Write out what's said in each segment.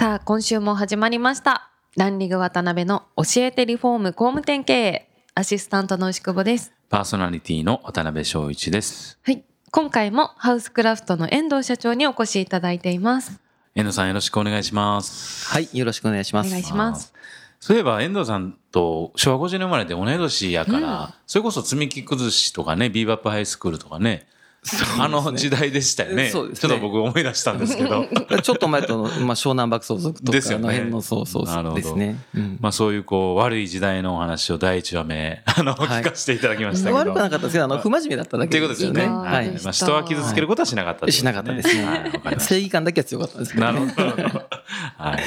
さあ今週も始まりました。ランリング渡辺の教えてリフォーム工務店経営。アシスタントの牛久保です。パーソナリティの渡辺翔一です。はい。今回もハウスクラフトの遠藤社長にお越しいただいています。遠藤さんよろしくお願いします。はい、よろしくお願いします。お願いします。そういえば遠藤さんと昭和50年生まれで同い年やから、それこそ積み木崩しとかね、ビーバップハイスクールとかね、あの時代でしたよね。そうですねちょっと僕思い出したんですけど。ちょっと前との、まあ、湘南爆走族とかの辺の、そうそうなるほどですね。うんまあそういうこう悪い時代のお話を第一話目、あの、はい聞かせていただきましたけど。悪くなかったですけど、あの、不真面目だっただっていうことですよね。ははいい。まあ人は傷つけることはしなかったってことしなかったですね。正義感だけは強かったんですけど、なね。るほど。はい。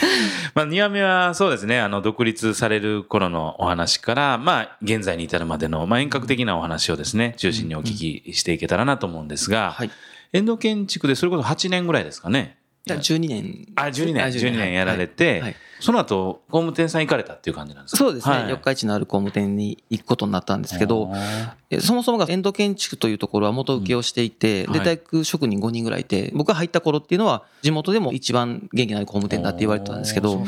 まあ、2話目はそうですね、あの、独立される頃のお話から、まあ、現在に至るまでの、まあ、遠隔的なお話をですね、中心にお聞きしていけたらなと思うんですが、はい。遠藤建築でそれこそ8年ぐらいですかね。じゃあ12年。あ、12年、あ12年。やられはい。て、はい。その後、工務店さん行かれたっていう感じなんですか？そうですね、はい。四日市のある工務店に行くことになったんですけど、そもそもが遠藤建築というところは元請けをしていて、で、うんはい。大工職人5人ぐらいいて、僕が入った頃っていうのは、地元でも一番元気のある工務店だって言われてたんですけどね。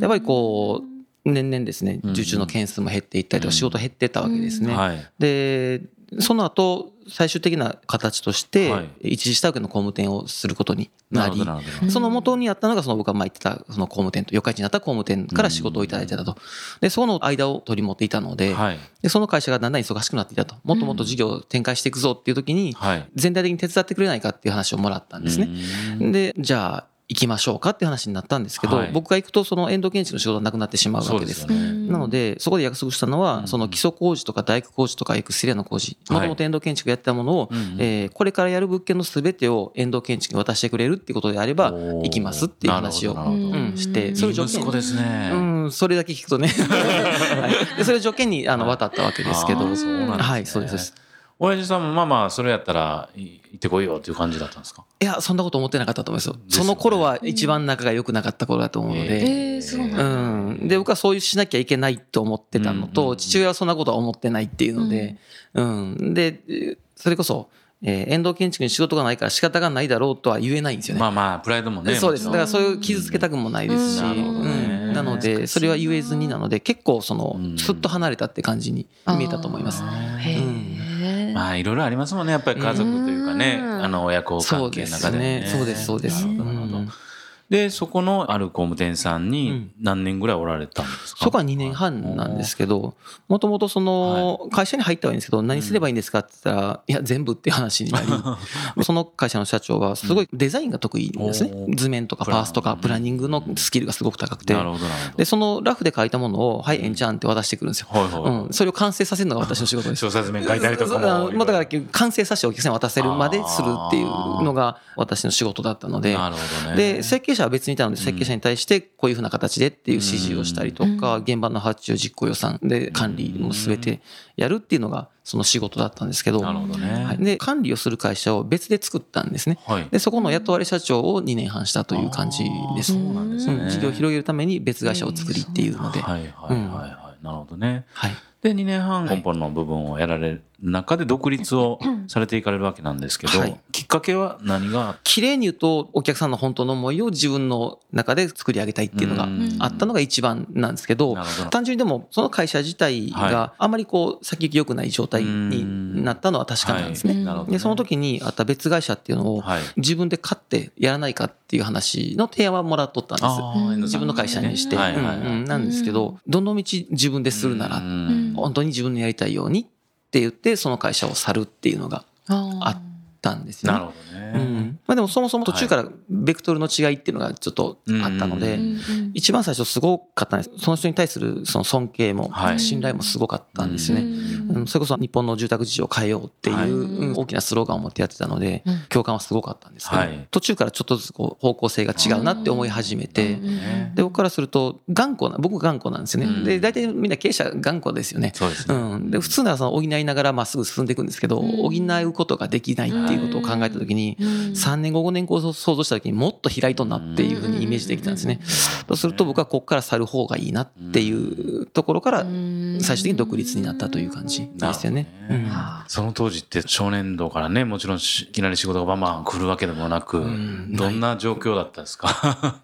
やっぱりこう、年々ですね、うん受注の件数も減っていったりとか、仕事減ってったわけですね。はい。で、その後、最終的な形としてはい、一時下請けの工務店をすることになり。その元にあったのが、その僕が前言ってた、その工務店と、四日市にあった工務店から仕事をいただいてたと。で、そこの間を取り持っていたので、はい。で、その会社がだんだん忙しくなっていたと。もっともっと事業を展開していくぞっていう時に、はい。全体的に手伝ってくれないかっていう話をもらったんですね。ね。で、じゃあ、行きましょうかっていう話になったんですけど、はい。僕が行くと、その遠藤建築の仕事がなくなってしまうわけです。ですよね。なので、そこで約束したのは、うん。その基礎工事とか大工工事とかエクステリアの工事、はい。もともと遠藤建築がやってたものを、えーこれからやる物件のすべてを遠藤建築に渡してくれるっていうことであれば、行きますっていう話をして、うん。それを条件いい息子ですね。うん、それだけ聞くとね。はい。でそれを条件にあの渡ったわけですけど、あーそうなんですね。はい、そうです。親父さんもまあまあ、それやったら、い行ってこいよっていう感じだったんですか？いや、そんなこと思ってなかったと思いますよ。ですよねその頃は一番仲が良くなかった頃だと思うので。えーそうなんだうん。で、僕はそういうしなきゃいけないと思ってたのうんうんうと、ん父親はそんなことは思ってないっていうので、うん。で、えーそれこそ、えー遠藤建築に仕事がないから仕方がないだろうとは言えないんですよね。まあまあ、プライドもね。そうです。だからそういう傷つけたくもないですし、うんなるほどねうんなので、それは言えずになので、結構そのうん、すっと離れたって感じに見えたと思います。へーまあ、いろいろありますもんね。やっぱり家族というかね、うん。あの、親子関係の中でね。そうですね。そうです。うんで、そこのある工務店さんうにん何年ぐらいおられたんですか？そこは2年半なんですけど、もともとその、会社に入ったはいいんですけど、何すればいいんですかって言ったら、いや、全部っていう話になり、その会社の社長はすごいデザインが得意なんですねお。ー図面とかパースとかプランニングのスキルがすごく高くて。で、そのラフで書いたものを、はい、えんちゃんって渡してくるんですよ。うん。それを完成させるのが私の仕事です。小説面書いたりとかも。だから完成させてお客さんに渡せるまでするっていうのが私の仕事だったので、なるほどね。で、設計者は別にいたので、設計者に対してこういうふうな形でっていう指示をしたりとか、現場の発注実行予算で管理も全てやるっていうのがその仕事だったんですけど、なるほどね。はいで、管理をする会社を別で作ったんですね。はい。で、そこの雇われ社長を2年半したという感じです。そうなんですね。うん事業を広げるために別会社を作りっていうので、はいはいはいはい。なるほどね。はい。で、2年半根本の部分をやられる中で独立をされていかれるわけなんですけど、はい。きっかけは何が？綺麗に言うと、お客さんの本当の思いを自分の中で作り上げたいっていうのがあったのが一番なんですけど単純にでも、その会社自体はがあまりこう、先行き良くない状態になったのは確かなんですね。はい。で、その時にあった別会社っていうのをはい。自分で買ってやらないかっていう話の提案はもらっとったんです。自分の会社にして。はい。はい。はい。なんですけど、どの道自分でするならう、ん。本当に自分のやりたいようにって言って、その会社を去るっていうのがあっったんですよね。なるほどね。うんまあ、でもそもそも途中からベクトルの違いっていうのがちょっとあったので、うん一番最初すごかったんです。その人に対するその尊敬もはい信頼もすごかったんですよね。うんそれこそ日本の住宅事情を変えようっていう、大きなスローガンを持ってやってたので、うん共感はすごかったんですけど、はい途中からちょっとずつこう方向性が違うなって思い始めて、ねで、僕からすると頑固な、僕頑固なんですよね。うんで、大体みんな経営者頑固ですよね。そうですね。うん、で普通ならその補いながらまっすぐ進んでいくんですけど、うん補うことができないっていうことを考えた時に、3年後5年後を想像した時にもっと開いとんなっていうふうにイメージできたんですね。そうすると僕はここから去る方がいいなっていうところから最終的に独立になったという感じですよね。うん。その当時って少年度からね、もちろんしいきなり仕事がバンバン来るわけでもなく、ん。どんな状況だったですか？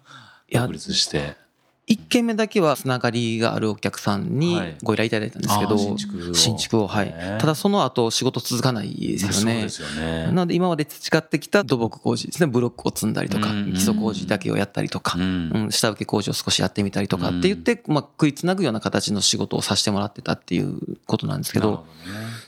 独立して。1件目だけはつながりがあるお客さんにはい。ご依頼いただいたんですけど、新築を。新築を、はい。ね。ただその後仕事続かないですよね。なので今まで培ってきた土木工事ですね、ブロックを積んだりとか、うん基礎工事だけをやったりとか、うん。うん、下請け工事を少しやってみたりとかって言って、まあ、食いつなぐような形の仕事をさせてもらってたっていうことなんですけど、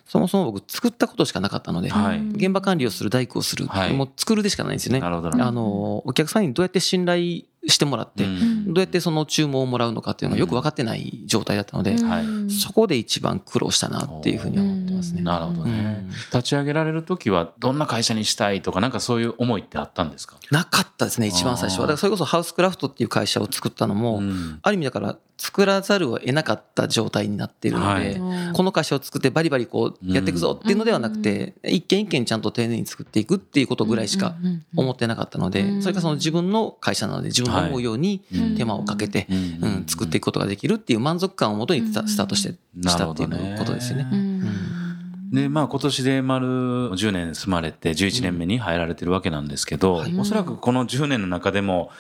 そもそも僕作ったことしかなかったので、はい。現場管理をする、大工をする、はい。もう作るでしかないんですよね。あの、お客さんにどうやって信頼してもらって、うん。どうやってその注文をもらうのかっていうのがよく分かってない状態だったので、はい。そこで一番苦労したなっていうふうには思ってますね。なるほどね、うん。立ち上げられる時はどんな会社にしたいとかなんかそういう思いってあったんですか？なかったですね、一番最初は。だからそれこそハウスクラフトっていう会社を作ったのも、うん。ある意味だから作らざるを得なかった状態になっているので、はい。この会社を作ってバリバリこうやっていくぞっていうのではなくて、一件一件ちゃんと丁寧に作っていくっていうことぐらいしか思ってなかったので、うんそれがその自分の会社なので自分が思うようにうん手間をかけて、うん。うん作っていくことができるっていう満足感をもとにスタートしてしたっていうことですよね。でまあ今年で丸10年住まれて11年目に入られてるわけなんですけど、はいおそらくこの10年の中でも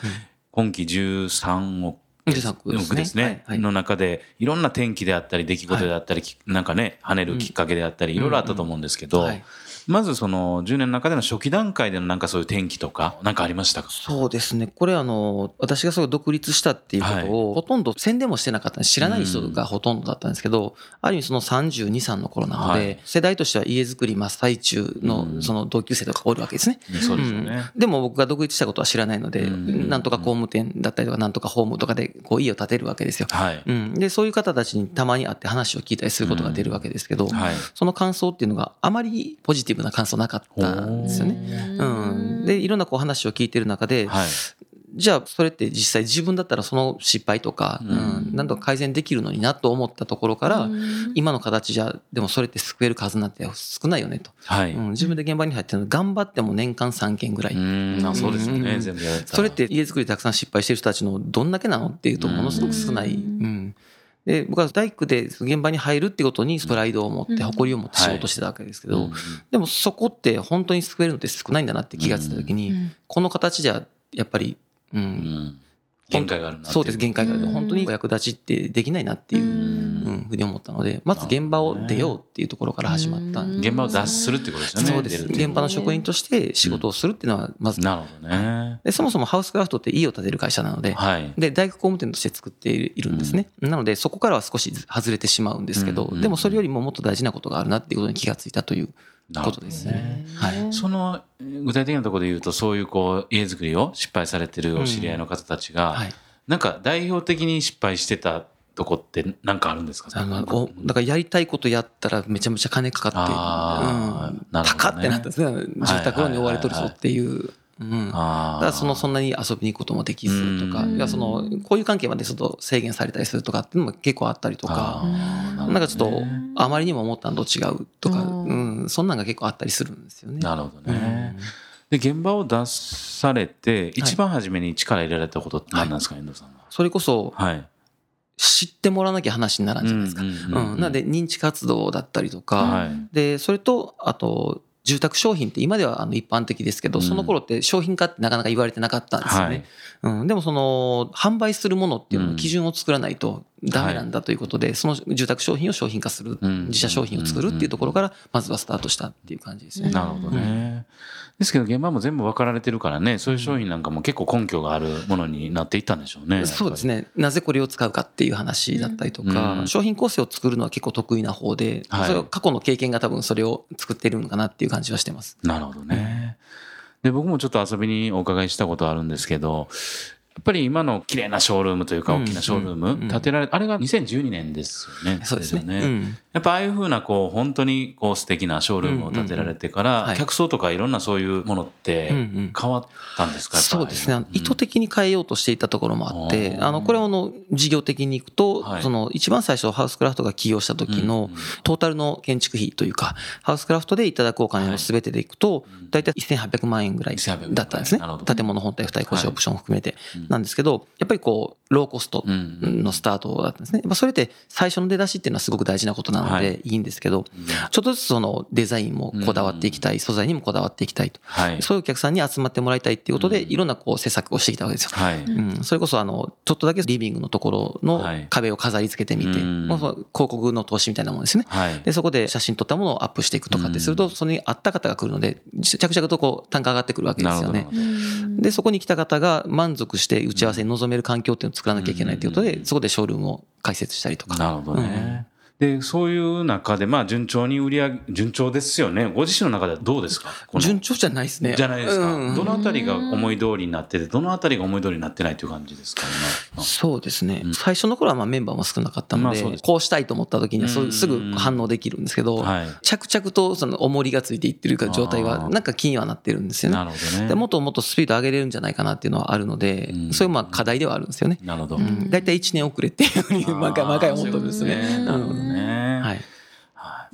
今期13億13億ですね。ですね、はいはい。の中でいろんな転機であったり出来事であったり、きなんかね跳ねるきっかけであったりいろいろあったと思うんですけど、はいまずその10年の中での初期段階でのなんかそういう転機とかなんかありましたか？そうですね。これあの、私がそう独立したっていうことを、ほとんど宣伝もしてなかった知らない人がほとんどだったんですけど、ある意味その32、3の頃なので、はい世代としては家づくり真っ最中うんのその同級生とかおるわけですね。そうですよね。うんでも僕が独立したことは知らないので、うんなんとか工務店だったりとか、なんとかホームとかでこう家を建てるわけですよ。はい。うん、で、そういう方たちにたまに会って話を聞いたりすることが出るわけですけど、はい。その感想っていうのがあまりポジティブな感想なかったんですよね。う。ん、で、いろんなこう話を聞いてる中で、はい。じゃあそれって実際自分だったらその失敗とか、うん。うん、何とか改善できるのになと思ったところから、今の形じゃでもそれって救える数なんて少ないよねと、はい。うん、自分で現場に入ってるの頑張っても年間3件ぐらい、うん、あそうですよね、うん全部それって家づくりたくさん失敗してる人たちのどんだけなのっていうとものすごく少ない。うん。うんで僕は大工で現場に入るってことにプライドを持ってうん。誇りを持って仕事してたわけですけど、うんでもそこって本当に救えるのって少ないんだなって気がついた時に、この形じゃやっぱり、ううんん限界があるなそうです、限界がある。うん本当にお役立ちってできないなっていう、ふうに思ったので、まず現場を出ようっていうところから始まったんで現場を脱するってことですよね。そうです。現場の職員として仕事をするっていうのは、まず、なるほどね。でそもそもハウスクラフトって家を建てる会社なので、はい。で、大工工務店として作っているんですね。なので、そこからは少し外れてしまうんですけど、うんでもそれよりももっと大事なことがあるなっていうことに気がついたということですね。はい。その具体的なところで言うと、そういうこう家づくりを失敗されてるお知り合いの方たちが、はい。なんか代表的に失敗してたとこって何かあるんですか？あの、おだからやりたいことやったらめちゃめちゃ金かかって、うん、なるほどね。高ってなったんですね。住宅ローンに追われとるぞっていう。うん。あただそのそんなに遊びに行くこともできずとか、うん。いやその交友関係までちょっと制限されたりするとかっていうのも結構あったりとか、なんかちょっとあまりにも思ったのと違うとか、うん。うん、そんなんが結構あったりするんですよね。なるほどね。で、現場を出されて、一番初めに力入れられたことって何なんですか、遠藤さんは？それこそはい。知ってもらわなきゃ話にならんじゃないですか。ううんんうんうんなので認知活動だったりとか、はい。で、それと、あと、住宅商品って今ではあの一般的ですけど、うんその頃って商品化ってなかなか言われてなかったんですよね。うん、でもその、販売するものっていうのの基準を作らないとダメなんだということで、その住宅商品を商品化する、うん自社商品を作るっていうところから、まずはスタートしたっていう感じですね。なるほどね。ですけど現場も全部分かられてるからね、そういう商品なんかも結構根拠があるものになっていったんでしょうね。そうですね。なぜこれを使うかっていう話だったりとか、うん商品構成を作るのは結構得意な方で、はいそ過去の経験が多分それを作ってるのかなっていう感じはしてます。なるほどね。で、僕もちょっと遊びにお伺いしたことあるんですけど、やっぱり今の綺麗なショールームというか、うん大きなショールーム、建てられ、あれが2012年ですよね。そうですね。ようん。やっぱああいうふうな、こう、本当に、こう、素敵なショールームを建てられてから、客層とかいろんなそういうものって変わったんですか、そうですね。意図的的に変えようとしていたところもあって、うんあの、これはあの、事業的にいくと、はい。その、一番最初ハウスクラフトが起業した時のトータルの建築費というか、ハウスクラフトでいただくお金の全てでいくと、だいたい1800万円ぐらい1800だったんですね。建物本体、付帯故障オプションを含めて。うん。なんですけど、やっぱりこう、ローコストうんのスタートだったんですね。やっぱそれって最初の出だしっていうのはすごく大事なことなのはいでいいんですけど、ちょっとずつそのデザインもこだわっていきたい、素材にもこだわっていきたいと。はい。そういうお客さんに集まってもらいたいっていうことで、うんいろんなこう施策をしてきたわけですよ。はい。うん、それこそあの、ちょっとだけリビングのところのはい壁を飾り付けてみて、広告の投資みたいなものですね。はい。で、そこで写真撮ったものをアップしていくとかってすると、それに合った方が来るので、着々とこう単価上がってくるわけですよね。で、そこに来た方が満足して打ち合わせに臨める環境っていうのを作らなきゃいけないということで、そこでショールームを開設したりとか。なるほどね。で、そういう中で、まあ、順調に売り上げ、順調ですよね。ご自身の中ではどうですか？順調じゃないですね。じゃないですか。うんどのあたりが思い通りになってて、どのあたりが思い通りになってないという感じですか？今そうですね、うん最初の頃はまあメンバーも少なかったので,、まあですこうしたいと思った時にはすぐ反応できるんですけど、はい着々とその重りがついていってるか状態はなんか気にはなってるんですよね。なるほどね。でもっともっとスピード上げれるんじゃないかなっていうのはあるので、うんそういうまあ課題ではあるんですよね。なるほど。うん、だいたい1年遅れっていうふうに毎回毎回思ってるんですね。なるほどね。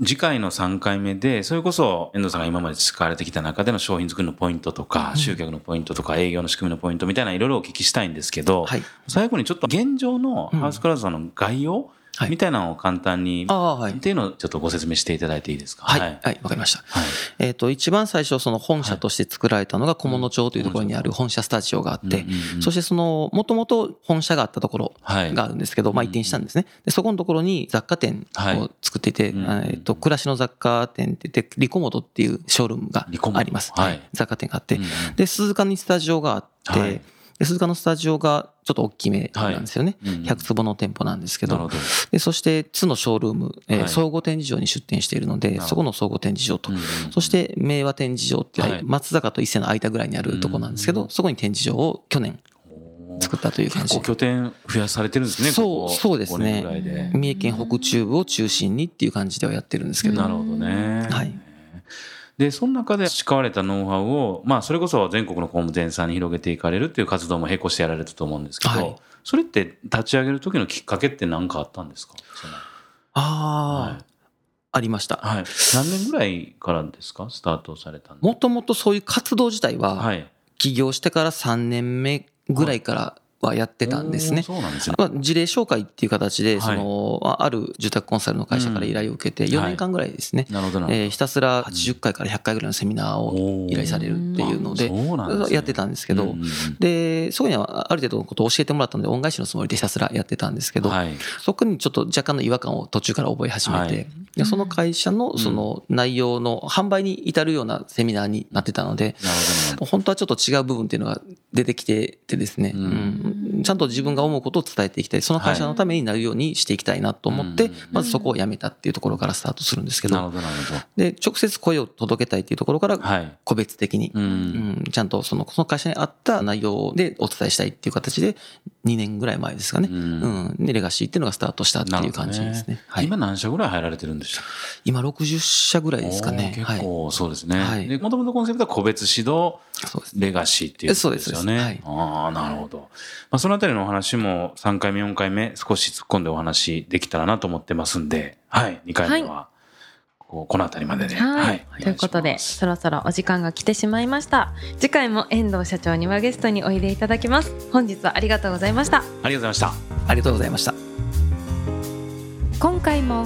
はい。次回の3回目で、それこそ遠藤さんが今まで使われてきた中での商品作りのポイントとか、集客のポイントとか、営業の仕組みのポイントみたいないろいろお聞きしたいんですけど、はい最後にちょっと現状のハウスクラウドさんの概要はい。みたいなのを簡単に、はい。っ。ていうのをちょっとご説明していただいていいですか？はい、はい、わかりました。はい。えっ、と、一番最初、その本社として作られたのが小物町というところにある本社スタジオがあってそしてその、もともと本社があったところはい。があるんですけど、まあ移転したんですね。で、そこのところに雑貨店を作っていて、はいえっと、暮らしの雑貨店って言って、リコモドっていうショールームがあります。はい。雑貨店があって。で、鈴鹿にスタジオがあって、鈴鹿のスタジオがちょっと大きめなんですよね。はいうんうん。100坪の店舗なんですけど。ど。で、そして、津のショールーム、えーはい。総合展示場に出店しているので、そこの総合展示場と。うんうん、そして、明和展示場ってはい。松坂と伊勢の間ぐらいにあるとこなんですけうんど、そこに展示場を去年作ったという感じ。結構。拠点増やされてるんですね、そうここ。そうですね。5年ぐらいで。三重県北中部を中心にっていう感じではやってるんですけど、なるほどね。はい。で、その中で培われたノウハウを、まあ、それこそ全国の工務店さんに広げていかれるっていう活動も並行してやられたと思うんですけど、はいそれって立ち上げる時のきっかけって何かあったんですか？ああ、ありました。はい。何年ぐらいからですかスタートされたもともとそういう活動自体は、はい。起業してから3年目ぐらいからはやってたんですね。おー。そうなんですね。まあ、事例紹介っていう形で、はい。その、あある住宅コンサルの会社から依頼を受けて、ん4年間ぐらいですね。えーひたすら80回から100回ぐらいのセミナーを依頼されるっていうので、やってたんですけど、で、そこにはある程度のことを教えてもらったので、恩返しのつもりでひたすらやってたんですけど、はい。そこにちょっと若干の違和感を途中から覚え始めて、はいでその会社のその内容の販売に至るようなセミナーになってたので。本当はちょっと違う部分っていうのが出てきててですね、うん。うん。ちゃんと自分が思うことを伝えていきたい、その会社のためになるようにしていきたいなと思って、うん。まずそこをやめたっていうところからスタートするんですけど、なるほどなるほど。で、直接声を届けたいっていうところから、はい。個別的に、う。うん。んちゃんとそのその会社に合った内容でお伝えしたいっていう形で、2年ぐらい前ですかね、ううん。んで、レガシーっていうのがスタートしたっていう感じですね。はい、今何社ぐらい入られてるんでしたっ今60社ぐらいけですかね。結構そうですね。はいで、もともとコンセプトは個別指導、そうです。レガシーっていうことですよね。そうですはいああ、なるほど。まあ、そのあたりのお話も3回目、4回目、少し突っ込んでお話できたらなと思ってますんで、はい、2回目は、こうこのあたりまでで。はい、おということでそろそろお時間が来てしまいました次回も遠藤社長にはゲストにおいでいただきます本日はありがとうございましたありがとうございました。ありがとうございました。今回も